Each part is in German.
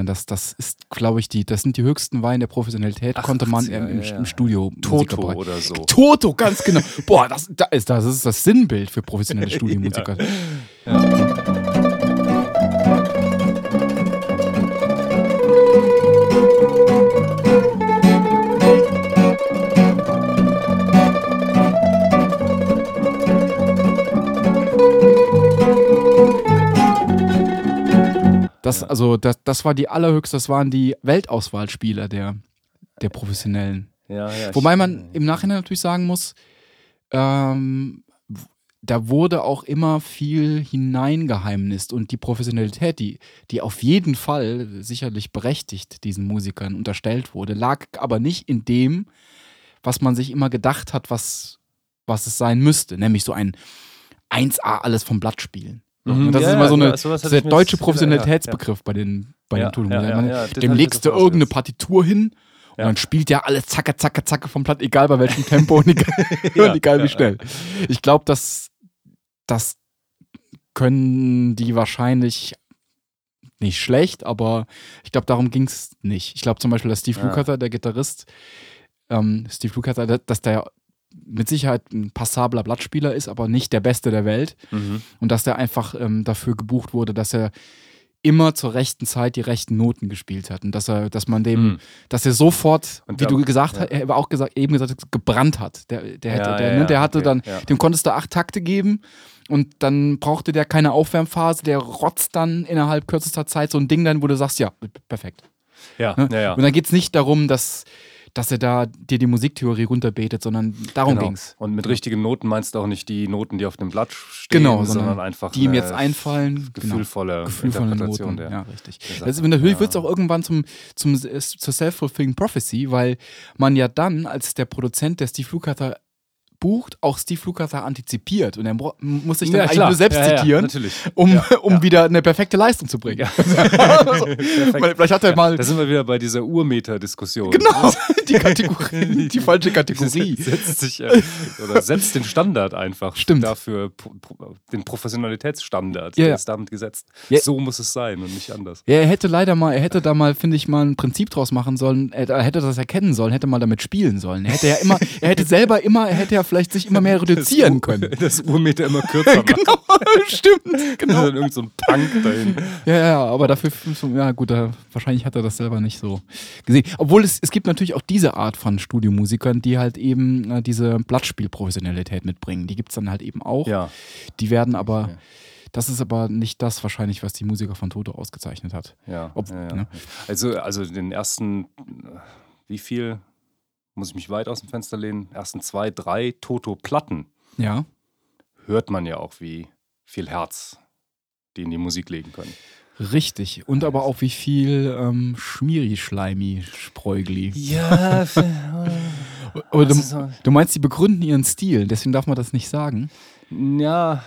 Das, das ist, glaube ich, die, das sind die höchsten Weine der Professionalität, Ach, konnte man 80er, im, ja, ja. im Studio Toto oder so. Toto, ganz genau. Boah, das, das, ist, das ist das Sinnbild für professionelle Studiomusiker. Das, also, das, das war die allerhöchste, das waren die Weltauswahlspieler der, der Professionellen. Ja, ja, Wobei man im Nachhinein natürlich sagen muss, ähm, da wurde auch immer viel hineingeheimnist und die Professionalität, die, die auf jeden Fall sicherlich berechtigt diesen Musikern unterstellt wurde, lag aber nicht in dem, was man sich immer gedacht hat, was, was es sein müsste, nämlich so ein 1A alles vom Blatt spielen. Mhm, Und das ja, ist immer so ja, eine, ist ich der deutsche Professionalitätsbegriff bei den, bei Ja, den ja, ja, ja, das Dem legst du irgendeine. Partitur hin und Ja. dann spielt der alles zacke, zacke, zacke vom Blatt, egal bei welchem Tempo und egal, Ja, und egal ja, wie schnell. Ich glaube, dass das können die wahrscheinlich nicht schlecht, aber ich glaube, darum ging es nicht. Ich glaube zum Beispiel, dass Steve Ja. Lukather, der Gitarrist, ähm, Steve Lukather, dass der mit Sicherheit ein passabler Blattspieler ist, aber nicht der Beste der Welt Mhm. und dass der einfach ähm, dafür gebucht wurde, dass er immer zur rechten Zeit die rechten Noten gespielt hat und dass er, dass man dem, Mhm. dass er sofort, Und wie da- du gesagt ja. hast, er auch gesagt, eben gesagt, gebrannt hat. Der, der, hätte, Ja, der, ja, ne, der hatte okay, dann, dem konntest du acht Takte geben und dann brauchte der keine Aufwärmphase, der rotzt dann innerhalb kürzester Zeit so ein Ding dann, wo du sagst, ja, perfekt. Ja, Ne? ja, ja. Und dann geht es nicht darum, dass, dass er da dir die Musiktheorie runterbetet, sondern darum Genau. ging's. Und mit richtigen Noten meinst du auch nicht die Noten, die auf dem Blatt stehen, Genau, sondern, sondern einfach Die ihm jetzt einfallen. genau. gefühlvolle gefühlvolle Interpretation Noten. der. Ja, richtig. der Das, Sache. natürlich Ja. wird es auch irgendwann zum, zum, zur Self-Fulfilling Prophecy, weil man ja dann, als der Produzent, der Steve Lukather bucht, auch Steve Lukather antizipiert und er muss sich dann Ja, eigentlich nur selbst Ja, zitieren, um, Ja, um ja. wieder eine perfekte Leistung zu bringen. Also, vielleicht hat er mal Da sind wir wieder bei dieser Urmeter-Diskussion. genau die Kategorie, die falsche Kategorie. setzt sich äh, oder setzt den Standard einfach Stimmt. dafür, den Professionalitätsstandard, Ja, der ist damit gesetzt. So muss es sein und nicht anders. Ja, er hätte leider mal, er hätte da mal, finde ich, mal ein Prinzip draus machen sollen. Er hätte das erkennen sollen, hätte mal damit spielen sollen. Er hätte ja immer, er hätte selber immer, er hätte ja vielleicht sich immer mehr reduzieren können. Das Urmeter immer kürzer macht. genau, stimmt, genau. Dann irgend so ein Punk dahin. Ja, ja, aber dafür, ja gut, da, wahrscheinlich hat er das selber nicht so gesehen. Obwohl es, es gibt natürlich auch diese Art von Studiomusikern, die halt eben äh, diese Blattspielprofessionalität mitbringen. Die gibt es dann halt eben auch. Ja. Die werden aber, das ist aber nicht das wahrscheinlich, was die Musiker von Toto ausgezeichnet hat. Ja, Ob- ja, ja. ne? Also, also den ersten, äh, wie viel, muss ich mich weit aus dem Fenster lehnen, ersten zwei, drei Toto-Platten Ja. hört man ja auch, wie viel Herz die in die Musik legen können. Richtig. Und aber auch wie viel ähm, Schmieri, Schleimi, Spreugli. Ja, Oder du, du meinst, die begründen ihren Stil, deswegen darf man das nicht sagen. ja.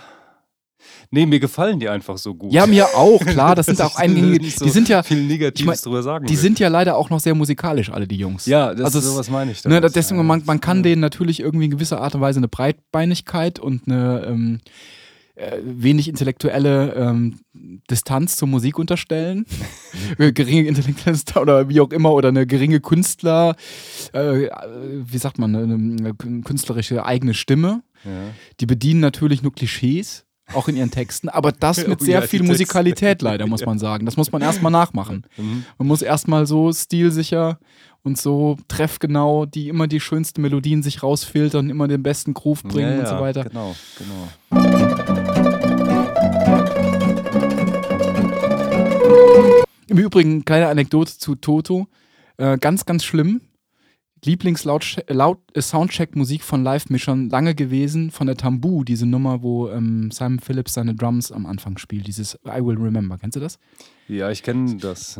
Nee, mir gefallen die einfach so gut. Ja, mir auch, klar, das sind auch einige, nicht so die sind ja, viel Negatives ich mein, drüber sagen die will. sind ja leider auch noch sehr musikalisch, alle die Jungs. ja, das also es- sowas meine ich. Ne, deswegen, man, man kann Ja. denen natürlich irgendwie in gewisser Art und Weise eine Breitbeinigkeit und eine ähm, äh, wenig intellektuelle ähm, Distanz zur Musik unterstellen. Äh, geringe intellektuelle Distanz oder wie auch immer, oder eine geringe Künstler, äh, wie sagt man, eine, eine künstlerische eigene Stimme. Ja. Die bedienen natürlich nur Klischees, auch in ihren Texten, aber das mit Oh sehr ja, viel Texte. Musikalität leider, muss man sagen. Das muss man erstmal nachmachen. Mhm. Man muss erstmal so stilsicher und so treffgenau, die immer die schönsten Melodien sich rausfiltern, immer den besten Groove bringen ja, und so weiter. Genau, genau. Im Übrigen, kleine Anekdote zu Toto. Äh, ganz, ganz schlimm. Lieblings-Soundcheck-Musik von Live-Mischern lange gewesen von der Tambu, diese Nummer, wo ähm, Simon Phillips seine Drums am Anfang spielt, dieses I Will Remember. Kennst du das? Ja, ich kenne das.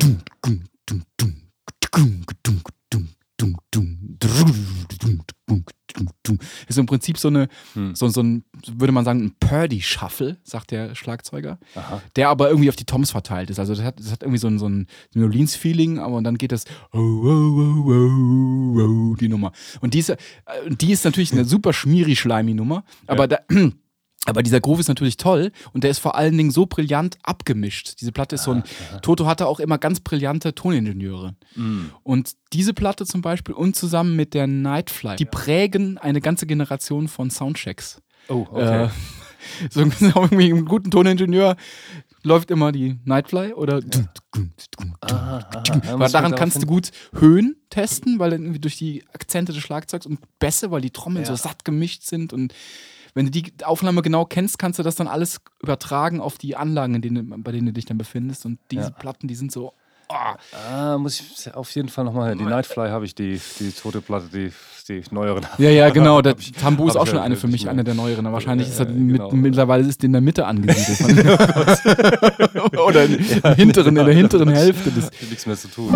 Ist im Prinzip so eine, Hm. so, so ein, würde man sagen, ein Purdy-Shuffle, sagt der Schlagzeuger, Aha. der aber irgendwie auf die Toms verteilt ist. Also das hat, das hat irgendwie so ein, so ein New Orleans-Feeling, aber dann geht das oh, oh, oh, oh, oh, die Nummer. Und die ist, äh, die ist natürlich eine super schmierig schleimi Nummer, aber da, Aber dieser Groove ist natürlich toll und der ist vor allen Dingen so brillant abgemischt. Diese Platte ist so ein. Toto hatte auch immer ganz brillante Toningenieure. Mm. Und diese Platte zum Beispiel und zusammen mit der Nightfly, die prägen eine ganze Generation von Soundchecks. Oh, okay. Äh, so irgendwie einen guten Toningenieur läuft immer die Nightfly oder. aha, aha. Da Weil daran kannst du gut Höhen testen, weil irgendwie durch die Akzente des Schlagzeugs und Bässe, weil die Trommeln so Ja. satt gemischt sind und wenn du die Aufnahme genau kennst, kannst du das dann alles übertragen auf die Anlagen, in denen, bei denen du dich dann befindest. Und diese Ja. Platten, die sind so. Oh, Ah, muss ich auf jeden Fall nochmal. Die Nightfly habe ich, die, die tote Platte, die, die neueren. Ja, ja, genau. Der ich- Tambu ist auch schon eine für mich, eine der neueren. Aber wahrscheinlich ist er Ja, mit, genau. mittlerweile ist die in der Mitte angesiedelt. Oder in, im hinteren, in der hinteren Hälfte des. Nichts mehr zu tun.